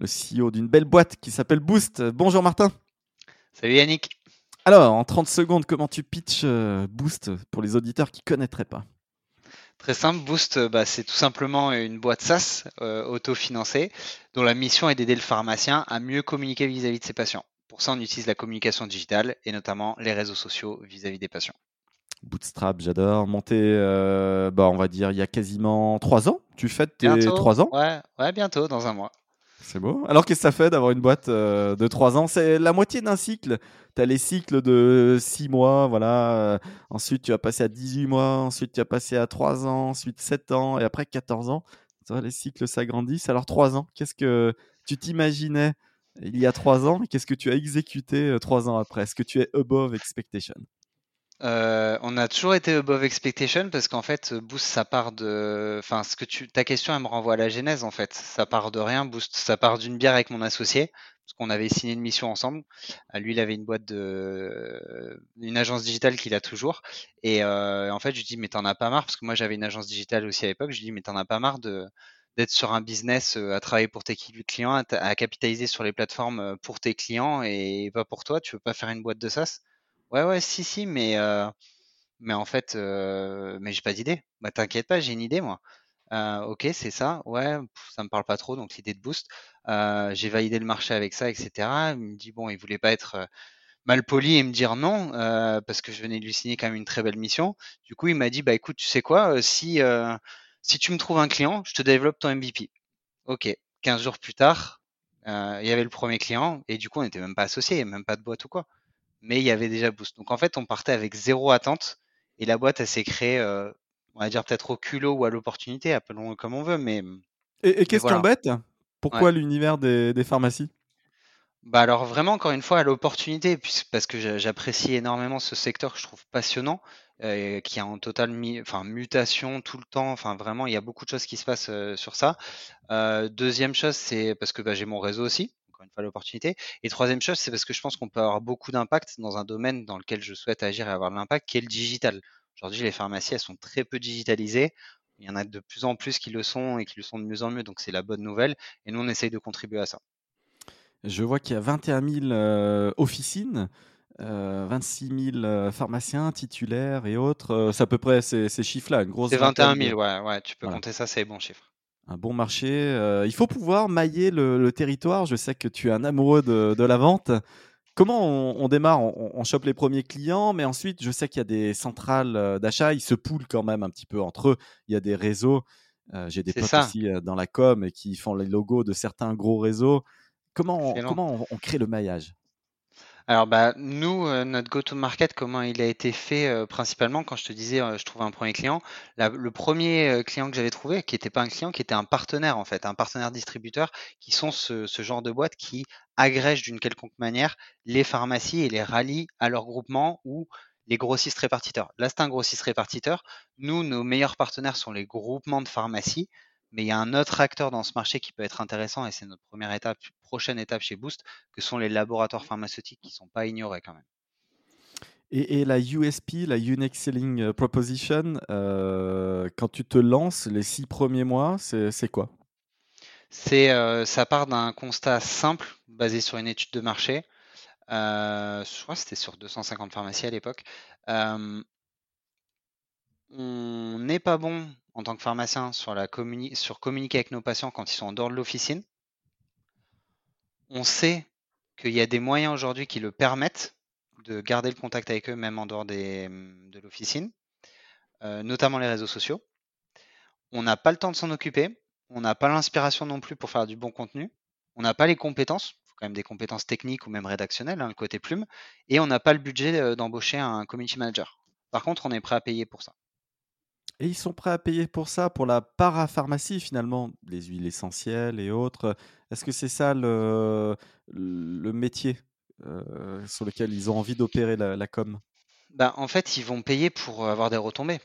le CEO d'une belle boîte qui s'appelle Boost. Bonjour Martin. Salut Yannick. Alors, en 30 secondes, comment tu pitches euh, Boost pour les auditeurs qui ne connaîtraient pas? Très simple, Boost, euh, bah, c'est tout simplement une boîte SaaS euh, autofinancée dont la mission est d'aider le pharmacien à mieux communiquer vis-à-vis de ses patients. Pour ça, on utilise la communication digitale et notamment les réseaux sociaux vis-à-vis des patients. Bootstrap, j'adore. Monté, bah, on va dire, il y a quasiment trois ans. Tu fêtes tes trois ans? Ouais, ouais, bientôt, dans un mois. C'est beau. Alors, qu'est-ce que ça fait d'avoir une boîte euh, de 3 ans? C'est la moitié d'un cycle. Tu as les cycles de 6 mois, voilà. Euh, ensuite, tu vas passer à 18 mois. Ensuite, tu vas passer à 3 ans. Ensuite, 7 ans. Et après, 14 ans. Ça les cycles s'agrandissent. Alors, 3 ans, qu'est-ce que tu t'imaginais il y a 3 ans et qu'est-ce que tu as exécuté 3 euh, ans après? Est-ce que tu es above expectation? Euh, on a toujours été above expectation parce qu'en fait, Boost, ça part de. Enfin, ce que tu... ta question, elle me renvoie à la genèse en fait. Ça part de rien, Boost. Ça part d'une bière avec mon associé parce qu'on avait signé une mission ensemble. Euh, lui, il avait une boîte de. Une agence digitale qu'il a toujours. Et euh, en fait, je lui dis, mais t'en as pas marre? Parce que moi, j'avais une agence digitale aussi à l'époque. Je lui dis, mais t'en as pas marre de d'être sur un business à travailler pour tes clients, à, capitaliser sur les plateformes pour tes clients et pas pour toi? Tu veux pas faire une boîte de SaaS? Ouais, ouais, si, si, mais, mais en fait, mais j'ai pas d'idée. Bah, t'inquiète pas, j'ai une idée, moi. ok, c'est ça. Ouais, ça me parle pas trop, donc l'idée de boost. j'ai validé le marché avec ça, etc. Il me dit, bon, il voulait pas être mal poli et me dire non, parce que je venais de lui signer quand même une très belle mission. Du coup, il m'a dit, bah écoute, tu sais quoi, si, si tu me trouves un client, je te développe ton MVP. Ok, 15 jours plus tard, il y avait le premier client, et du coup, on n'était même pas associés, même pas de boîte ou quoi mais il y avait déjà Boost. Donc en fait, on partait avec zéro attente et la boîte, elle s'est créée, euh, on va dire peut-être au culot ou à l'opportunité, appelons-le comme on veut. Mais, et, question bête, pourquoi l'univers des, pharmacies? Bah alors vraiment encore une fois à l'opportunité parce que j'apprécie énormément ce secteur que je trouve passionnant euh, qui est en totale enfin, mutation tout le temps. Enfin vraiment il y a beaucoup de choses qui se passent euh, sur ça. Deuxième chose c'est parce que bah, j'ai mon réseau aussi une fois l'opportunité. Et troisième chose, c'est parce que je pense qu'on peut avoir beaucoup d'impact dans un domaine dans lequel je souhaite agir et avoir de l'impact, qui est le digital. Aujourd'hui, les pharmacies, elles sont très peu digitalisées. Il y en a de plus en plus qui le sont et qui le sont de mieux en mieux, donc c'est la bonne nouvelle. Et nous, on essaye de contribuer à ça. Je vois qu'il y a 21 000 euh, officines. 26 euh, 000 euh, pharmaciens titulaires et autres. c'est à peu près ces, chiffres-là, une grosse. C'est 21 000, ouais, ouais, tu peux compter ça, c'est bon chiffre un bon marché. Euh, il faut pouvoir mailler le, territoire. Je sais que tu es un amoureux de, la vente. Comment on, démarre? On, chope les premiers clients, mais ensuite, je sais qu'il y a des centrales euh, d'achat. Ils se poulent quand même un petit peu entre eux. Il y a des réseaux. Euh, j'ai des potes aussi dans la com qui font les logos de certains gros réseaux. Comment, comment on crée le maillage? Alors bah nous, euh, notre go-to-market, comment il a été fait euh, principalement quand je te disais euh, je trouve un premier client, le premier client que j'avais trouvé, qui n'était pas un client, qui était un partenaire en fait, un partenaire distributeur, qui sont ce, genre de boîtes qui agrègent d'une quelconque manière les pharmacies et les rallient à leur groupement ou les grossistes répartiteurs. Là, c'est un grossiste répartiteur. Nous, nos meilleurs partenaires sont les groupements de pharmacies. Mais il y a un autre acteur dans ce marché qui peut être intéressant, et c'est notre première étape, prochaine étape chez Boost, que sont les laboratoires pharmaceutiques qui ne sont pas ignorés quand même. Et, la USP, la Unique Selling euh, Proposition, euh, quand tu te lances les six premiers mois, c'est quoi? C'est euh, ça part d'un constat simple basé sur une étude de marché. je crois que c'était sur 250 pharmacies à l'époque. On n'est pas bon en tant que pharmacien sur, la sur communiquer avec nos patients quand ils sont en dehors de l'officine. On sait qu'il y a des moyens aujourd'hui qui le permettent de garder le contact avec eux même en dehors de l'officine, euh, notamment les réseaux sociaux. On n'a pas le temps de s'en occuper, on n'a pas l'inspiration non plus pour faire du bon contenu, on n'a pas les compétences, il faut quand même des compétences techniques ou même rédactionnelles, hein, le côté plume, et on n'a pas le budget euh, d'embaucher un community manager. Par contre, on est prêt à payer pour ça. Et ils sont prêts à payer pour ça, pour la parapharmacie finalement, les huiles essentielles et autres. Est-ce que c'est ça le, métier sur lesquels ils ont envie d'opérer la, com? Bah, En fait, ils vont payer pour avoir des retombées.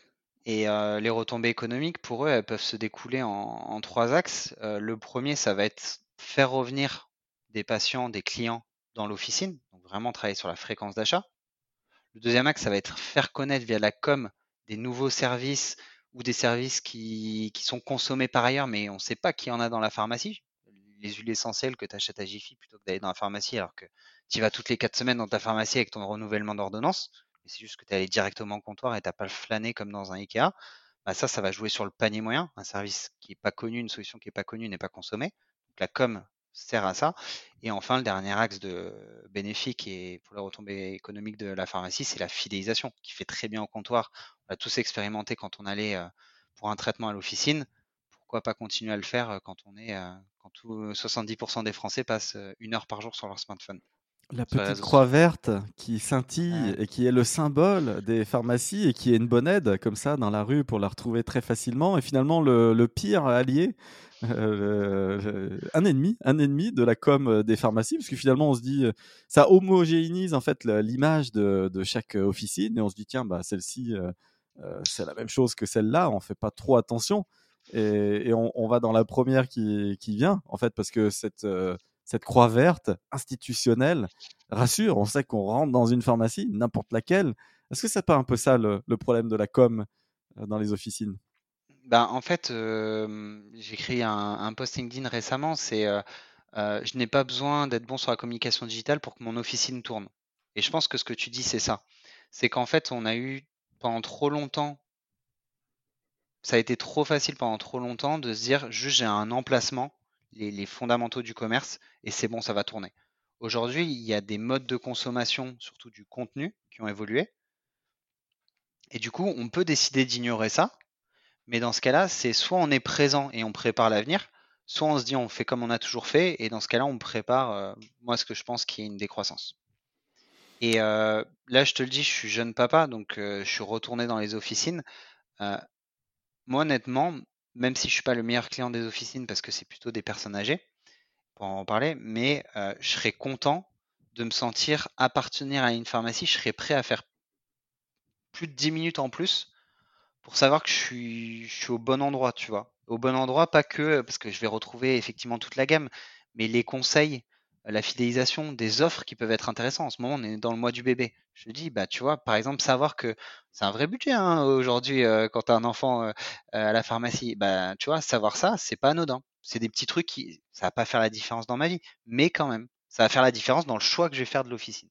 Et les retombées économiques, pour eux, elles peuvent se découler en, trois axes. le premier, ça va être faire revenir des patients, des clients dans l'officine, donc vraiment travailler sur la fréquence d'achat. Le deuxième axe, ça va être faire connaître via la com des nouveaux services ou des services qui, sont consommés par ailleurs, mais on ne sait pas qui en a dans la pharmacie. Les huiles essentielles que tu achètes à Jiffy plutôt que d'aller dans la pharmacie, alors que tu vas toutes les quatre semaines dans ta pharmacie avec ton renouvellement d'ordonnance, c'est juste que tu es allé directement au comptoir et tu n'as pas flâné comme dans un Ikea. Bah ça, ça va jouer sur le panier moyen. Un service qui n'est pas connu, une solution qui n'est pas connue n'est pas consommée. Donc la com sert à ça. Et enfin, le dernier axe de bénéfique et pour la retombée économique de la pharmacie, c'est la fidélisation qui fait très bien au comptoir. On a tous expérimenté quand on allait pour un traitement à l'officine. Pourquoi pas continuer à le faire quand on est quand 70% des Français passent une heure par jour sur leur smartphone. La petite croix verte qui scintille et qui est le symbole des pharmacies et qui est une bonne aide comme ça dans la rue pour la retrouver très facilement. Et finalement, le, pire allié, euh, un ennemi, un ennemi de la com des pharmacies, parce que finalement, on se dit, ça homogénise en fait l'image de, chaque officine et on se dit, tiens, bah, celle-ci, euh, euh, c'est la même chose que celle-là, on fait pas trop attention. Et, on, va dans la première qui, vient, en fait, parce que cette cette croix verte institutionnelle rassure. On sait qu'on rentre dans une pharmacie, n'importe laquelle. Est-ce que c'est pas un peu ça le, problème de la com euh, dans les officines? Ben, En fait, j'ai écrit un, un, post LinkedIn récemment, c'est je n'ai pas besoin d'être bon sur la communication digitale pour que mon officine tourne. Et je pense que ce que tu dis, c'est ça. C'est qu'en fait, on a eu pendant trop longtemps, ça a été trop facile pendant trop longtemps de se dire juste j'ai un emplacement les, fondamentaux du commerce et c'est bon, ça va tourner. Aujourd'hui, il y a des modes de consommation, surtout du contenu, qui ont évolué. Et du coup, on peut décider d'ignorer ça. Mais dans ce cas-là, c'est soit on est présent et on prépare l'avenir, soit on se dit on fait comme on a toujours fait. Et dans ce cas-là, on prépare, euh, moi, ce que je pense qui est une décroissance. Et euh, là, je te le dis, je suis jeune papa, donc euh, je suis retourné dans les officines. moi, honnêtement, même si je suis pas le meilleur client des officines parce que c'est plutôt des personnes âgées, pour en parler, mais je serais content de me sentir appartenir à une pharmacie. Je serais prêt à faire plus de 10 minutes en plus pour savoir que je suis, au bon endroit, tu vois. Au bon endroit, pas que parce que je vais retrouver effectivement toute la gamme, mais les conseils, la fidélisation, des offres qui peuvent être intéressantes. En ce moment, on est dans le mois du bébé. Je dis, bah, tu vois, par exemple, savoir que c'est un vrai budget hein, aujourd'hui euh, quand tu as un enfant euh, à la pharmacie. Bah, tu vois, savoir ça, c'est pas anodin. C'est des petits trucs qui, ça va pas faire la différence dans ma vie, mais quand même, ça va faire la différence dans le choix que je vais faire de l'officine.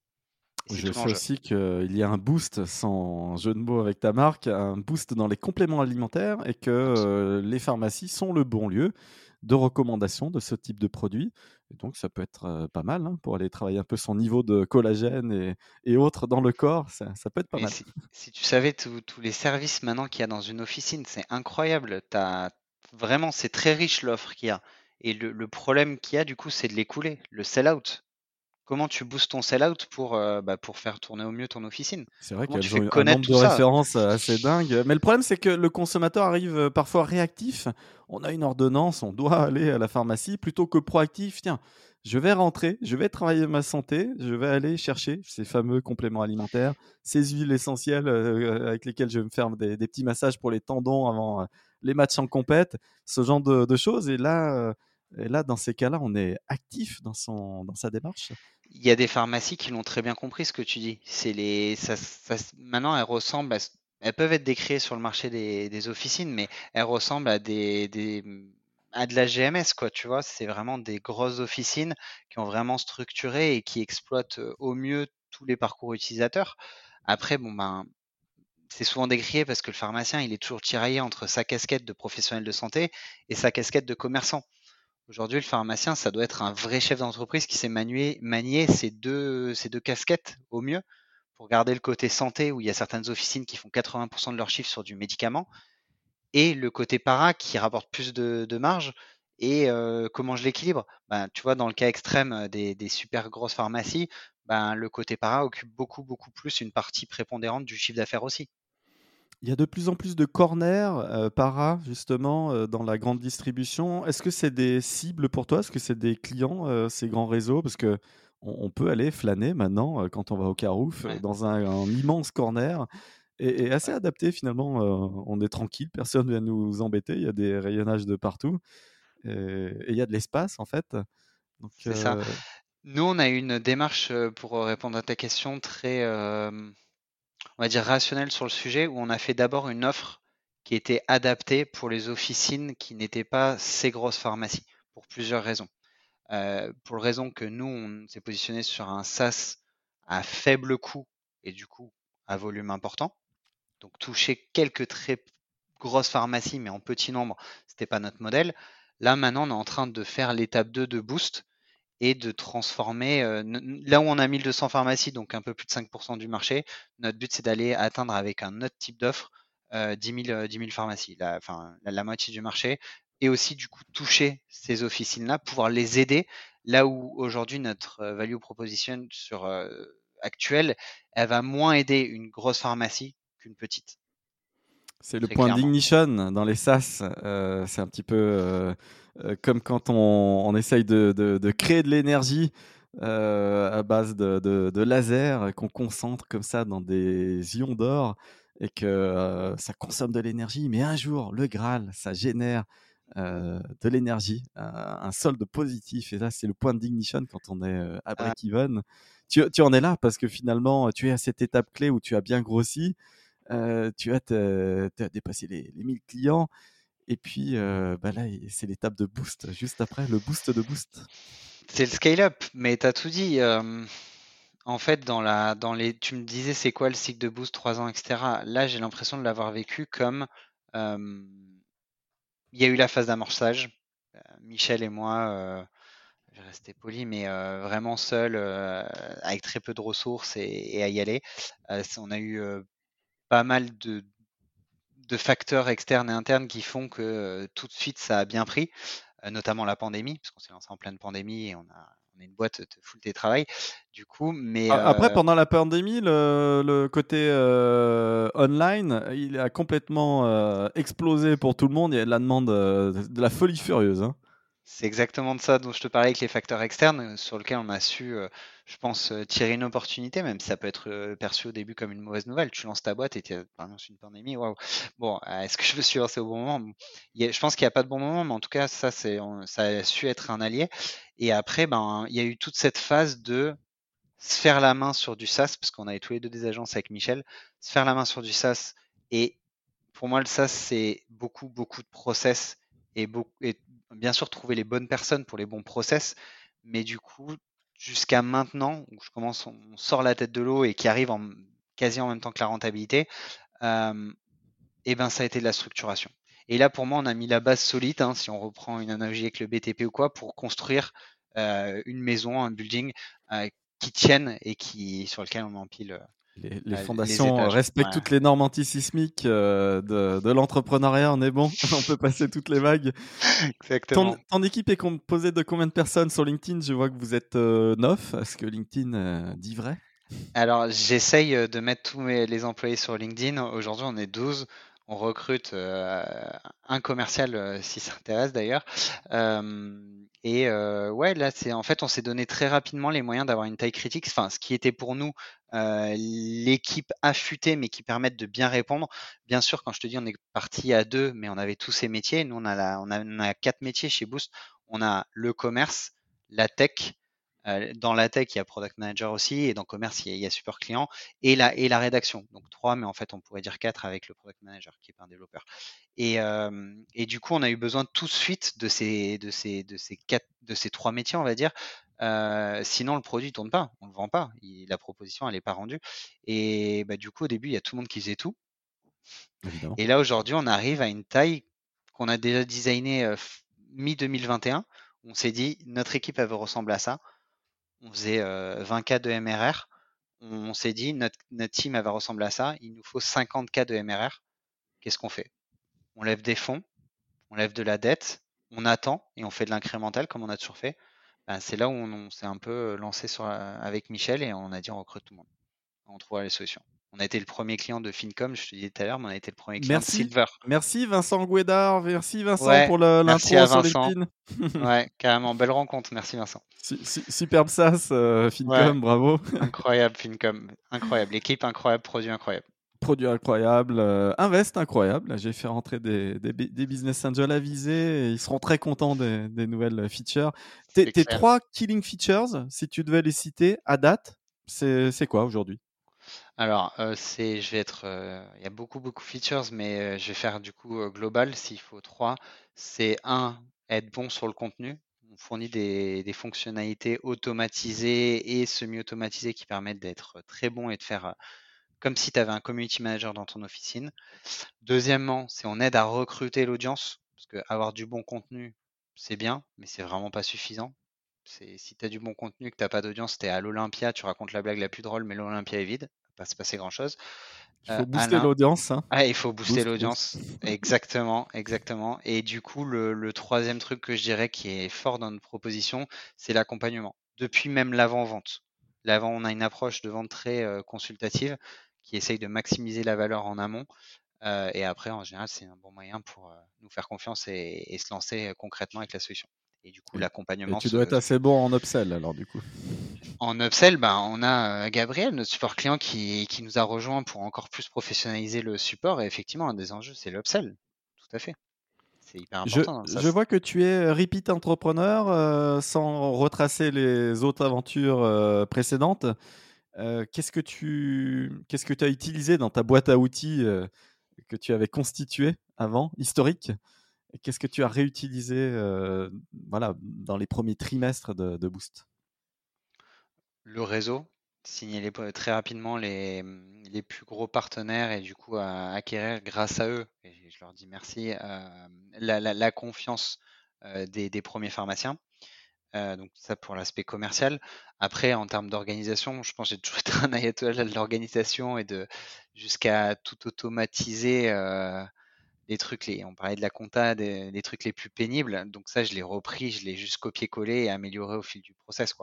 Je sais aussi qu'il y a un boost, sans jeu de mots avec ta marque, un boost dans les compléments alimentaires et que euh, les pharmacies sont le bon lieu de recommandation de ce type de produit. Et donc, ça peut être pas mal hein, pour aller travailler un peu son niveau de collagène et, autres dans le corps. Ça, peut être pas mal. Si, tu savais tous les services maintenant qu'il y a dans une officine, c'est incroyable. As, vraiment, c'est très riche l'offre qu'il y a. Et le, le problème qu'il y a, du coup, c'est de l'écouler, le sell-out. Comment tu boostes ton sell-out pour, euh, bah, pour faire tourner au mieux ton officine? C'est vrai qu'il y a un nombre de références euh, assez dingue. Mais le problème, c'est que le consommateur arrive euh, parfois réactif. On a une ordonnance, on doit aller à la pharmacie plutôt que proactif. Tiens, je vais rentrer, je vais travailler ma santé, je vais aller chercher ces fameux compléments alimentaires, ces huiles essentielles avec lesquelles je vais me faire des, petits massages pour les tendons avant les matchs en compète, ce genre de, de choses. Et là, et là, dans ces cas-là, on est actif dans, son, dans sa démarche. Il y a des pharmacies qui l'ont très bien compris ce que tu dis. C'est les, maintenant, elles ressemblent, elles peuvent être décriées sur le marché des, officines, mais elles ressemblent à des, de la GMS, quoi. Tu vois, c'est vraiment des grosses officines qui ont vraiment structuré et qui exploitent euh, au mieux tous les parcours utilisateurs. Après, bon ben, c'est souvent décrié parce que le pharmacien, il est toujours tiraillé entre sa casquette de professionnel de santé et sa casquette de commerçant. Aujourd'hui, le pharmacien, ça doit être un vrai chef d'entreprise qui sait manier, manier ces, deux, ces deux casquettes au mieux pour garder le côté santé où il y a certaines officines qui font 80% de leur chiffre sur du médicament et le côté para qui rapporte plus de, marge. Et euh, comment je l'équilibre? Ben, Tu vois, dans le cas extrême euh, des, super grosses pharmacies, ben, le côté para occupe beaucoup, beaucoup plus une partie prépondérante du chiffre d'affaires aussi. Il y a de plus en plus de corners euh, para, justement, euh, dans la grande distribution. Est-ce que c'est des cibles pour toi? Est-ce que c'est des clients, euh, ces grands réseaux? Parce que on, peut aller flâner maintenant quand on va au Carouf dans un, immense corner et, assez adapté finalement. on est tranquille, personne ne vient nous embêter, il y a des rayonnages de partout et il y a de l'espace en fait. C'est ça. Nous, on a une démarche pour répondre à ta question très, on va dire, rationnelle sur le sujet où on a fait d'abord une offre qui était adaptée pour les officines qui n'étaient pas ces grosses pharmacies pour plusieurs raisons. pour le raison que nous, on s'est positionné sur un SaaS à faible coût et du coup à volume important. Donc toucher quelques très grosses pharmacies, mais en petit nombre, ce n'était pas notre modèle. Là, maintenant, on est en train de faire l'étape 2 de Boost et de transformer. là où on a 1200 pharmacies, donc un peu plus de 5% du marché, notre but, c'est d'aller atteindre avec un autre type d'offre 10, 000, 10 pharmacies, la, enfin, la, moitié du marché, et aussi du coup toucher ces officines-là, pouvoir les aider là où aujourd'hui notre value proposition actuelle, elle va moins aider une grosse pharmacie qu'une petite. C'est le point d'ignition dans les SaaS. Euh, c'est un petit peu euh, euh, comme quand on, on essaye de, de, créer de l'énergie à base de, de laser qu'on concentre comme ça dans des ions d'or et que ça consomme de l'énergie. Mais un jour, le Graal, ça génère de l'énergie, un solde positif. Et là, c'est le point d'ignition quand on est à ah. break-even. Tu, tu, en es là parce que finalement, tu es à cette étape clé où tu as bien grossi tu as, dépassé les, les, 1000 clients. Et puis bah là, c'est l'étape de boost, juste après, le boost de boost. C'est le scale-up, mais tu as tout dit. en fait, dans la, dans les, tu me disais c'est quoi le cycle de boost, 3 ans, etc. Là, j'ai l'impression de l'avoir vécu comme il y a eu la phase d'amorçage. Michel et moi, je vais rester poli, mais vraiment seul, avec très peu de ressources et, à y aller. on a eu pas mal de, facteurs externes et internes qui font que euh, tout de suite ça a bien pris, euh, notamment la pandémie, parce qu'on s'est lancé en pleine pandémie et on a, est une boîte de full télétravail. Du coup, mais après euh, pendant la pandémie, le, côté online, il a complètement explosé pour tout le monde. Il y a de la demande de la folie furieuse. Hein. C'est exactement de ça dont je te parlais avec les facteurs externes, sur lesquels on a su je pense, euh, tirer une opportunité, même si ça peut être euh, perçu au début comme une mauvaise nouvelle. Tu lances ta boîte et tu annonces une pandémie. Waouh. Bon, euh, est-ce que je me suis lancé au bon moment? Je pense qu'il n'y a pas de bon moment, mais en tout cas, ça, c'est, ça a su être un allié. Et après, ben, il y a eu toute cette phase de se faire la main sur du SaaS, parce qu'on avait tous les deux des agences avec Michel, se faire la main sur du SaaS. Et pour moi, le SaaS, c'est beaucoup, beaucoup de process et, beaucoup, et bien sûr trouver les bonnes personnes pour les bons process. Mais du coup, jusqu'à maintenant, où je commence, on sort la tête de l'eau et qui arrive en, quasi en même temps que la rentabilité, euh, et eh ben ça a été de la structuration. Et là, pour moi, on a mis la base solide, hein, si on reprend une analogie avec le BTP ou quoi, pour construire une maison, un building qui tienne et qui sur lequel on empile les, les fondations respectent toutes les normes antisismiques euh, de, de l'entrepreneuriat, on est bon, on peut passer toutes les vagues. Exactement. Ton, équipe est composée de combien de personnes sur LinkedIn? Je vois que vous êtes euh, neuf. Est-ce que LinkedIn euh, dit vrai? Alors, j'essaye de mettre tous mes, les employés sur LinkedIn. Aujourd'hui, on est 12 on recrute euh, un commercial euh, si ça intéresse d'ailleurs. Euh, et ouais, là, c'est en fait, on s'est donné très rapidement les moyens d'avoir une taille critique. Enfin, ce qui était pour nous l'équipe affûtée, mais qui permettent de bien répondre. Bien sûr, quand je te dis, on est parti à deux, mais on avait tous ces métiers. Nous, on a, on a, on a quatre métiers chez Boost. On a le commerce, la tech, euh, dans la tech, il y a product manager aussi, et dans commerce, il y a, support client et la, et la rédaction. Donc trois, mais en fait, on pourrait dire quatre avec le product manager qui est pas un développeur. Et, euh, et, du coup, on a eu besoin tout de suite de ces, de ces, de ces quatre, de ces trois métiers, on va dire. Euh, sinon, le produit tourne pas, on le vend pas. la proposition, elle est pas rendue. Et bah, du coup, au début, il y a tout le monde qui faisait tout. Et là, aujourd'hui, on arrive à une taille qu'on a déjà designé mi 2021. On s'est dit, notre équipe, elle veut ressembler à ça on faisait 20 cas de MRR. On, s'est dit, notre, team va ressembler à ça, il nous faut 50 cas de MRR. Qu'est-ce qu'on fait? On lève des fonds, on lève de la dette, on attend et on fait de l'incrémental comme on a toujours fait. Ben, c'est là où on, s'est un peu lancé avec Michel et on a dit on recrute tout le monde. On trouvera les solutions. On a été le premier client de Fincom, je te disais tout à l'heure, mais on a été le premier client Merci. de Silver. Merci Vincent Guédard, merci Vincent Ouais, pour l'intro sur Vincent. LinkedIn. Ouais, carrément, belle rencontre, merci Vincent. Su- su- Superbe sas, euh, Fincom, Ouais. bravo. Incroyable Fincom, incroyable, équipe incroyable, produit incroyable. Produit incroyable, euh, Invest incroyable. J'ai fait rentrer des, des, bi- des business angels avisés et ils seront très contents des, des nouvelles features. Tes, trois killing features, si tu devais les citer à date, c'est quoi aujourd'hui? Alors, euh, c'est, je vais être, euh, il y a beaucoup beaucoup features, mais euh, je vais faire du coup global s'il faut trois. C'est un, être bon sur le contenu. On fournit des, fonctionnalités automatisées et semi-automatisées qui permettent d'être très bon et de faire comme si tu avais un community manager dans ton officine. Deuxièmement, c'est on aide à recruter l'audience, parce que avoir du bon contenu, c'est bien, mais c'est vraiment pas suffisant. C'est si tu as du bon contenu, que tu n'as pas d'audience, tu es à l'Olympia, tu racontes la blague la plus drôle, mais l'Olympia est vide, pas se passer grand chose. Il Euh, faut booster Alain- l'audience. hein. Ah, il faut booster Boost, l'audience. Exactement, exactement. Et du coup, le, le troisième truc que je dirais qui est fort dans notre proposition, c'est l'accompagnement. Depuis même l'avant-vente. L'avant, on a une approche de vente très euh, consultative qui essaye de maximiser la valeur en amont. Euh, et après, en général, c'est un bon moyen pour euh, nous faire confiance et, et se lancer euh, concrètement avec la solution. Et du coup, l'accompagnement. Tu se- dois être assez bon en upsell alors du coup. en upsell, ben, on a euh, Gabriel, notre support client, qui, qui nous a rejoint pour encore plus professionnaliser le support. Et effectivement, un des enjeux, c'est l'upsell. Tout à fait. C'est hyper important. SaaS. je vois que tu es repeat entrepreneur euh, sans retracer les autres aventures euh, précédentes. Euh, qu'est-ce que tu qu'est-ce que tu as utilisé dans ta boîte à outils euh, que tu avais constituée avant, historique? Qu'est-ce que tu as réutilisé voilà, dans les premiers trimestres de, Boost? Le réseau, signer les- très rapidement les, les plus gros partenaires et du coup à acquérir grâce à eux, et je leur dis merci, la, confiance des, premiers pharmaciens. Donc ça pour l'aspect commercial. Après, en termes d'organisation, je pense que j'ai toujours été un ayatollah de l'organisation et de jusqu'à tout automatiser les trucs. Les, on parlait de la compta, des, trucs les plus pénibles. Donc ça, je l'ai repris, je l'ai juste copié-collé et amélioré au fil du process.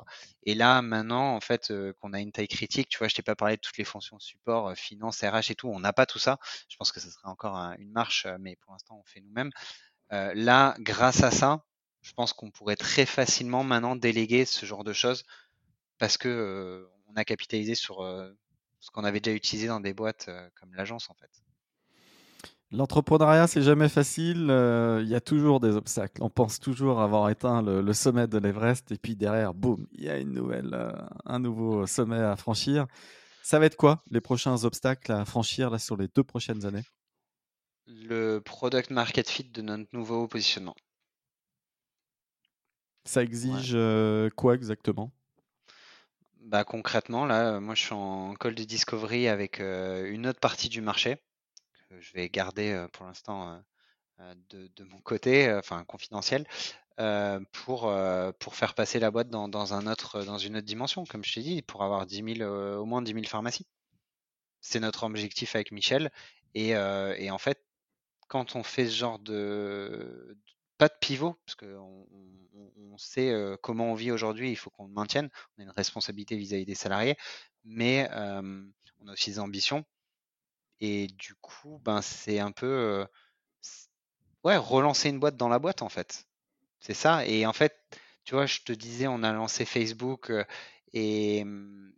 Et là, maintenant, en fait, qu'on a une taille critique, tu vois, je t'ai pas parlé de toutes les fonctions support, finance, RH et tout. On n'a pas tout ça. Je pense que ça serait encore un- une marche, mais pour l'instant, on fait nous-mêmes. Là, grâce à ça, je pense qu'on pourrait très facilement maintenant déléguer ce genre de choses parce que on a capitalisé sur ce qu'on avait déjà utilisé dans des boîtes comme l'agence en fait. L'entrepreneuriat, c'est jamais facile. euh, Il y a toujours des obstacles. On pense toujours avoir éteint le, le sommet de l'Everest et puis derrière, boum, il y a une nouvelle, euh, un nouveau sommet à franchir. Ça va être quoi les prochains obstacles à franchir là sur les deux prochaines années? Le product market fit de notre nouveau positionnement. Ça exige euh, quoi exactement? Bah, concrètement, là, euh, moi je suis en call de discovery avec euh, une autre partie du marché je vais garder pour l'instant de, mon côté, enfin confidentiel, pour, pour faire passer la boîte dans, dans un autre, dans une autre dimension, comme je t'ai dit, pour avoir 10 000, euh, au moins 10 000 pharmacies. C'est notre objectif avec Michel. Et, et en fait, quand on fait ce genre de pas de pivot, parce qu'on on, sait comment on vit aujourd'hui, il faut qu'on le maintienne. On a une responsabilité vis-à-vis des salariés, mais on a aussi des ambitions. Et du coup, ben c'est un peu ouais, relancer une boîte dans la boîte en fait. C'est ça. Et en fait, tu vois, je te disais, on a lancé Facebook et,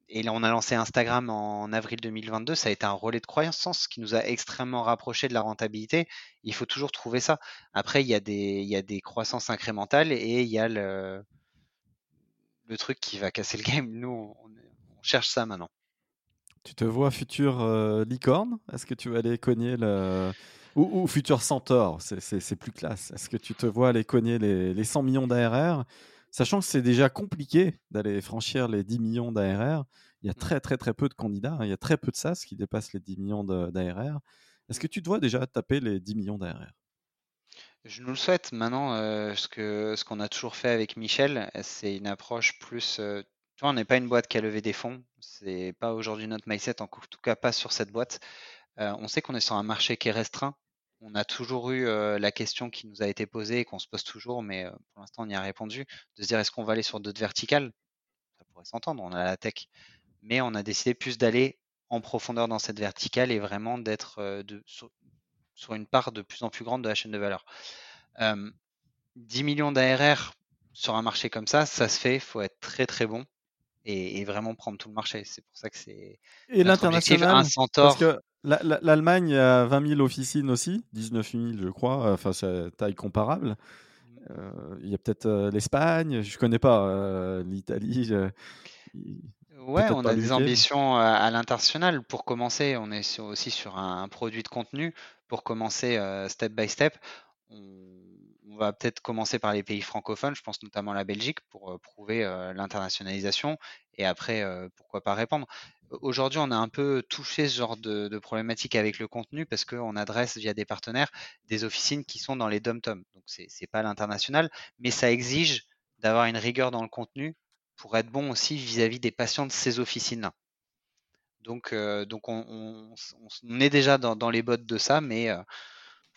et on a lancé Instagram en avril 2022. Ça a été un relais de croissance qui nous a extrêmement rapprochés de la rentabilité. Il faut toujours trouver ça. Après, il y a des, il y a des croissances incrémentales et il y a le, le truc qui va casser le game. Nous, on cherche ça maintenant. Tu te vois futur euh, licorne? Est-ce que tu vas aller cogner le. Ou, futur centaure? C'est- plus classe. Est-ce que tu te vois aller cogner les, les 100 millions d'ARR? Sachant que c'est déjà compliqué d'aller franchir les 10 millions d'ARR. Il y a très, très, très peu de candidats. hein. Il y a très peu de SaaS qui dépassent les 10 millions d'ARR. Est-ce que tu te vois déjà taper les 10 millions d'ARR? Je nous le souhaite. Maintenant, euh, ce qu'on a toujours fait avec Michel, c'est une approche plus. euh, on n'est pas une boîte qui a levé des fonds. C'est pas aujourd'hui notre mindset, en tout cas pas sur cette boîte. Euh, on sait qu'on est sur un marché qui est restreint. On a toujours eu euh, la question qui nous a été posée et qu'on se pose toujours, mais euh, pour l'instant on y a répondu, de se dire est-ce qu'on va aller sur d'autres verticales? Ça pourrait s'entendre, on a la tech. Mais on a décidé plus d'aller en profondeur dans cette verticale et vraiment d'être sur, sur, une part de plus en plus grande de la chaîne de valeur. 10 millions d'ARR sur un marché comme ça, ça se fait, il faut être très très bon et, vraiment prendre tout le marché. C'est pour ça que c'est. Et l'international Parce que l'Allemagne a 20 000 officines aussi, 19 000 je crois, enfin c'est taille comparable. Mmh. Euh, il y a peut-être euh, l'Espagne, je connais pas euh, l'Italie. Ouais, on a des ambitions à l'international. Pour commencer, on est aussi sur un, produit de contenu. Pour commencer step by step, on va peut-être commencer par les pays francophones, je pense notamment la Belgique, pour prouver l'internationalisation et après, pourquoi pas répondre. Aujourd'hui, on a un peu touché ce genre de, problématique avec le contenu parce qu'on adresse via des partenaires des officines qui sont dans les dom-tom. Donc, ce n'est pas l'international, mais ça exige d'avoir une rigueur dans le contenu pour être bon aussi vis-à-vis des patients de ces officines-là. Donc on, est déjà dans, les bottes de ça, mais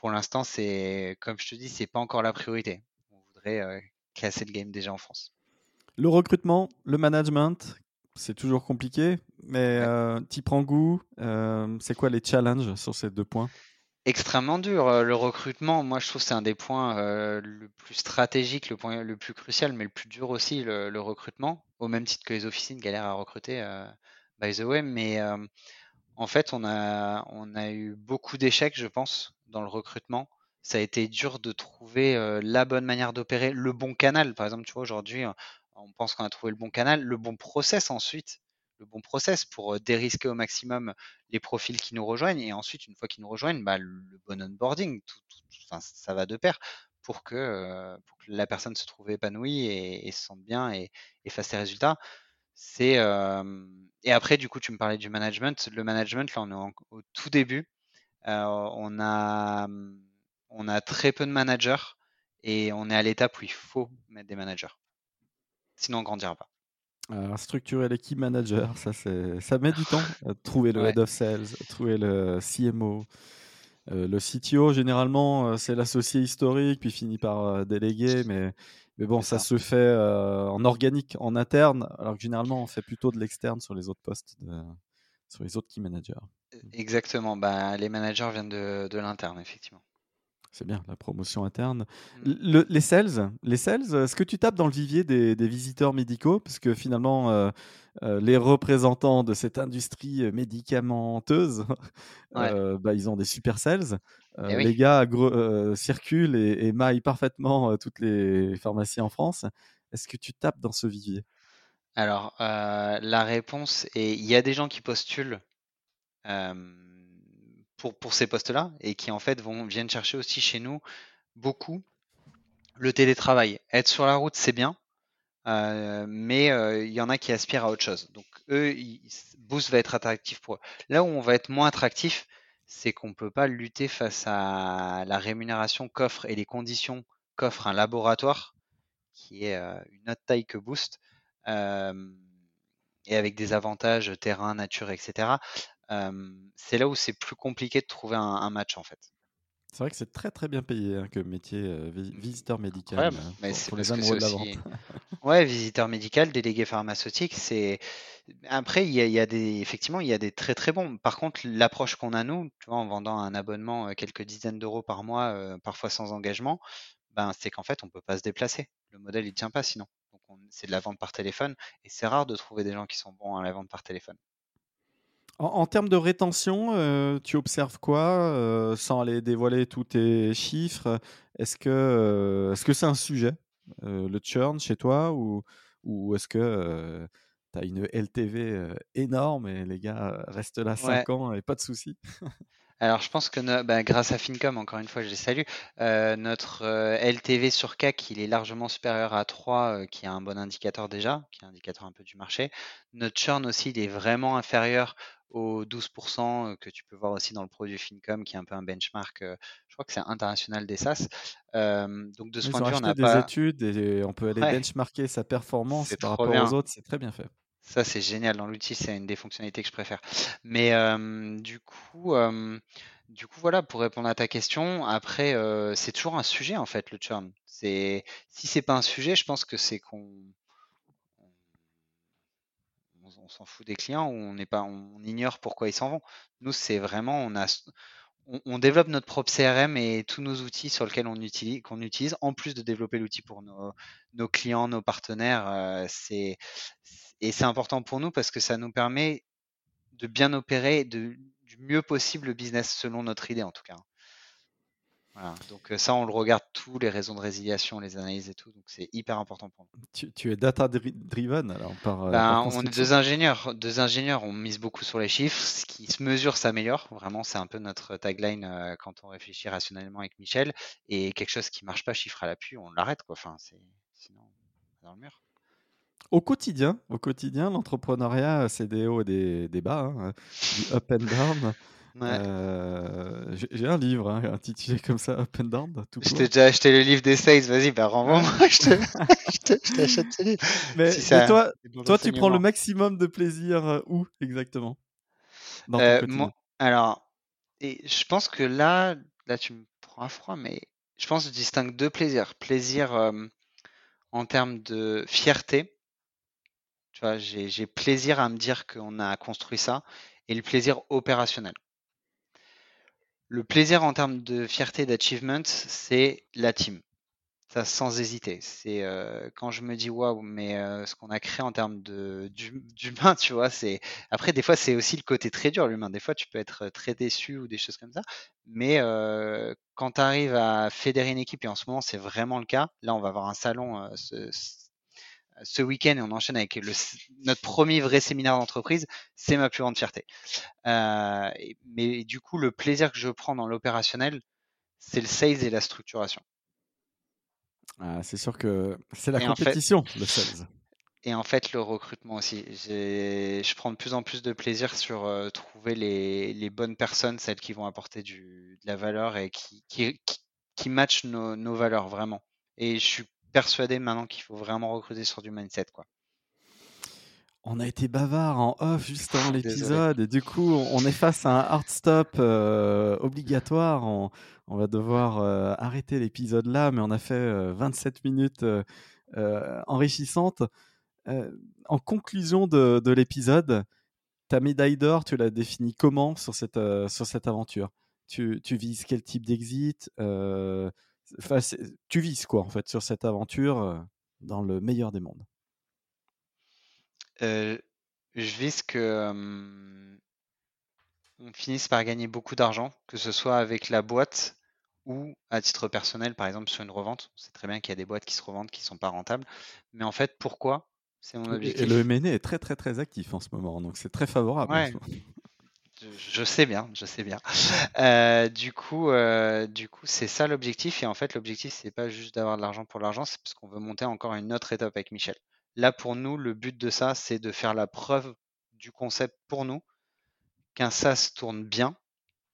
pour l'instant, c'est comme je te dis, c'est pas encore la priorité. On voudrait euh, casser le game déjà en France. Le recrutement, le management, c'est toujours compliqué, mais euh, tu prends goût. Euh, c'est quoi les challenges sur ces deux points? Extrêmement dur. Le recrutement, moi, je trouve que c'est un des points le plus stratégique, le point le plus crucial, mais le plus dur aussi, le, recrutement, au même titre que les officines galèrent à recruter, by the way. Mais en fait, on a, on a eu beaucoup d'échecs, je pense, dans le recrutement. Ça a été dur de trouver euh, la bonne manière d'opérer, le bon canal. Par exemple, tu vois, aujourd'hui, euh, on pense qu'on a trouvé le bon canal, le bon process ensuite, le bon process pour euh, dérisquer au maximum les profils qui nous rejoignent. Et ensuite, une fois qu'ils nous rejoignent, bah, le bon onboarding, tout, ça va de pair pour que, la personne se trouve épanouie et, se sente bien et, fasse ses résultats. C'est et après, du coup, tu me parlais du management. Le management, là, on est au tout début. Euh, on, a, on a très peu de managers et on est à l'étape où il faut mettre des managers. Sinon, on ne grandira pas. Alors, structurer l'équipe manager, ça, ça met du temps. Euh, trouver le head of sales, trouver le CMO. Euh, le CTO, généralement, c'est l'associé historique, puis finit par déléguer, mais, mais bon, ça. se fait en organique, en interne, alors que généralement, on fait plutôt de l'externe sur les autres postes, sur les autres key managers. Exactement, bah, les managers viennent de, de l'interne, effectivement. C'est bien, la promotion interne. Mm. les sales, les sales est-ce que tu tapes dans le vivier des, visiteurs médicaux? Parce que finalement, euh, euh, les représentants de cette industrie médicamenteuse, euh, bah, ils ont des super sales. Eh les gars circulent et, et, maillent parfaitement toutes les pharmacies en France. Est-ce que tu tapes dans ce vivier? Alors, la réponse est il y a des gens qui postulent pour, pour ces postes-là et qui en fait vont, viennent chercher aussi chez nous beaucoup le télétravail. Être sur la route, c'est bien, mais il y en a qui aspirent à autre chose. Donc eux, Boost va être attractif pour eux. Là où on va être moins attractif, c'est qu'on ne peut pas lutter face à la rémunération qu'offre et les conditions qu'offre un laboratoire qui est une autre taille que Boost et avec des avantages terrain, nature, etc c'est là où c'est plus compliqué de trouver un, match en fait. C'est vrai que c'est très très bien payé hein, que métier visiteur médical mais pour, les amoureux de la vente. ouais, visiteur médical, délégué pharmaceutique, c'est après il y, a, des effectivement il y a des très très bons. Par contre, l'approche qu'on a nous, tu vois, en vendant un abonnement quelques dizaines d'euros par mois, parfois sans engagement, ben c'est qu'en fait on peut pas se déplacer. Le modèle il tient pas sinon. Donc c'est de la vente par téléphone et c'est rare de trouver des gens qui sont bons à la vente par téléphone. En, termes de rétention, euh, tu observes quoi euh, sans aller dévoiler tous tes chiffres? Est-ce que euh, est-ce que c'est un sujet le churn chez toi ou, ou est-ce que tu as une LTV énorme et les gars restent là 5 ans et pas de soucis? Alors, je pense que bah, grâce à Fincom, encore une fois, je les salue, notre LTV sur CAC, il est largement supérieur à 3, qui est un bon indicateur déjà, qui est un indicateur un peu du marché. Notre churn aussi, il est vraiment inférieur aux 12% que tu peux voir aussi dans le produit Fincom, qui est un peu un benchmark. je crois que c'est international des SaaS. donc de ce point de vue, on a des études et on peut aller benchmarker sa performance par rapport aux autres. C'est très bien fait. Ça, c'est génial. Dans l'outil, c'est une des fonctionnalités que je préfère. Mais du coup, du coup, voilà, pour répondre à ta question, après, c'est toujours un sujet en fait, le churn. C'est si c'est pas un sujet, je pense que c'est qu'on on, s'en fout des clients on on, ignore pourquoi ils s'en vont. Nous, c'est vraiment, on développe notre propre CRM et tous nos outils sur lesquels on utilise, en plus de développer l'outil pour nos, clients, nos partenaires. Euh, c'est, et c'est important pour nous parce que ça nous permet de bien opérer du mieux possible le business selon notre idée en tout cas. Donc euh, ça, on le regarde tous les raisons de résiliation, les analyses et tout. Donc c'est hyper important pour nous. Tu, es data driven alors par, euh, ben, On est deux ingénieurs. Deux ingénieurs, on mise beaucoup sur les chiffres. Ce qui se mesure s'améliore. Vraiment, c'est un peu notre tagline euh, quand on réfléchit rationnellement avec Michel. Et quelque chose qui marche pas, chiffre à l'appui, on l'arrête quoi. Enfin, c'est sinon dans le mur. Au quotidien, au quotidien, l'entrepreneuriat, c'est des hauts et des, des bas, hein, du up and down. Euh, j'ai un livre hein, intitulé comme ça, Up and Down. je t'ai déjà acheté le livre des sales, vas-y, bah renvoie-moi, je t'achète ce livre. Mais, toi, toi tu prends le maximum de plaisir euh, où exactement? Euh, Alors, et je pense que là, là tu me prends à froid, mais je pense que je distingue deux plaisirs. Plaisir en termes de fierté. Tu vois, j'ai plaisir à me dire qu'on a construit ça et le plaisir opérationnel. Le plaisir en termes de fierté, d'achievement, c'est la team. Ça, sans hésiter. C'est euh, quand je me dis waouh, mais euh, ce qu'on a créé en termes de d'humain, tu vois, c'est après des fois c'est aussi le côté très dur l'humain. Des fois tu peux être très déçu ou des choses comme ça, mais euh, quand tu arrives à fédérer une équipe et en ce moment c'est vraiment le cas. Là, on va avoir un salon ce, ce week-end et on enchaîne avec le, notre premier vrai séminaire d'entreprise, c'est ma plus grande fierté. Euh, mais du coup, le plaisir que je prends dans l'opérationnel, c'est le sales et la structuration. Ah, c'est sûr que c'est la compétition, le sales. Et en fait, le recrutement aussi. Je prends de plus en plus de plaisir sur euh, trouver les, les, bonnes personnes, celles qui vont apporter du, de la valeur et qui, qui, qui matchent nos, nos valeurs vraiment. Et je suis persuadé maintenant qu'il faut vraiment recruter sur du mindset. Quoi. On a été bavard en off juste avant l'épisode et du coup on est face à un hard stop euh, obligatoire. On, va devoir euh, arrêter l'épisode là, mais on a fait 27 euh, minutes enrichissantes. en conclusion de, de l'épisode, ta médaille d'or, tu l'as définie comment sur cette, sur cette aventure? Tu, tu, vises quel type d'exit tu vises quoi en fait sur cette aventure dans le meilleur des mondes Je vise que on finisse par gagner beaucoup d'argent, que ce soit avec la boîte ou à titre personnel, par exemple sur une revente. On sait très bien qu'il y a des boîtes qui se revendent qui ne sont pas rentables. Mais en fait, pourquoi? C'est mon objectif. Et le MNE est très très très actif en ce moment, donc c'est très favorable. Je sais bien, je sais bien. Euh, du coup, euh, du coup, c'est ça l'objectif. Et en fait, l'objectif, c'est pas juste d'avoir de l'argent pour l'argent, c'est parce qu'on veut monter encore une autre étape avec Michel. Là, pour nous, le but de ça, c'est de faire la preuve du concept pour nous, qu'un SaaS tourne bien.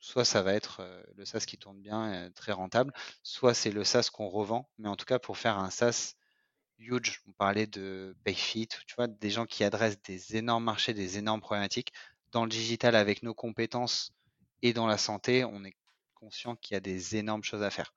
Soit ça va être euh, le SaaS qui tourne bien, très rentable, soit c'est le SaaS qu'on revend. Mais en tout cas, pour faire un SaaS huge, on parlait de Payfit, tu vois, des gens qui adressent des énormes marchés, des énormes problématiques dans le digital avec nos compétences et dans la santé, on est conscient qu'il y a des énormes choses à faire.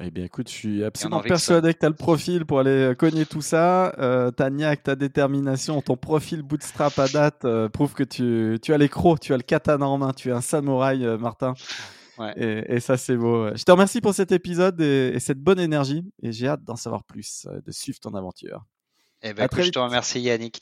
Eh bien, écoute, je suis absolument persuadé que tu as le profil pour aller euh, cogner tout ça. Euh, ta niaque, ta détermination, ton profil bootstrap à date euh, prouve que tu, tu as l'écro, tu as le katana en main, tu es un samouraï, euh, Martin. Et, ça, c'est beau. Je te remercie pour cet épisode et, cette bonne énergie. Et j'ai hâte d'en savoir plus, de suivre ton aventure. Eh ben, je te remercie, Yannick.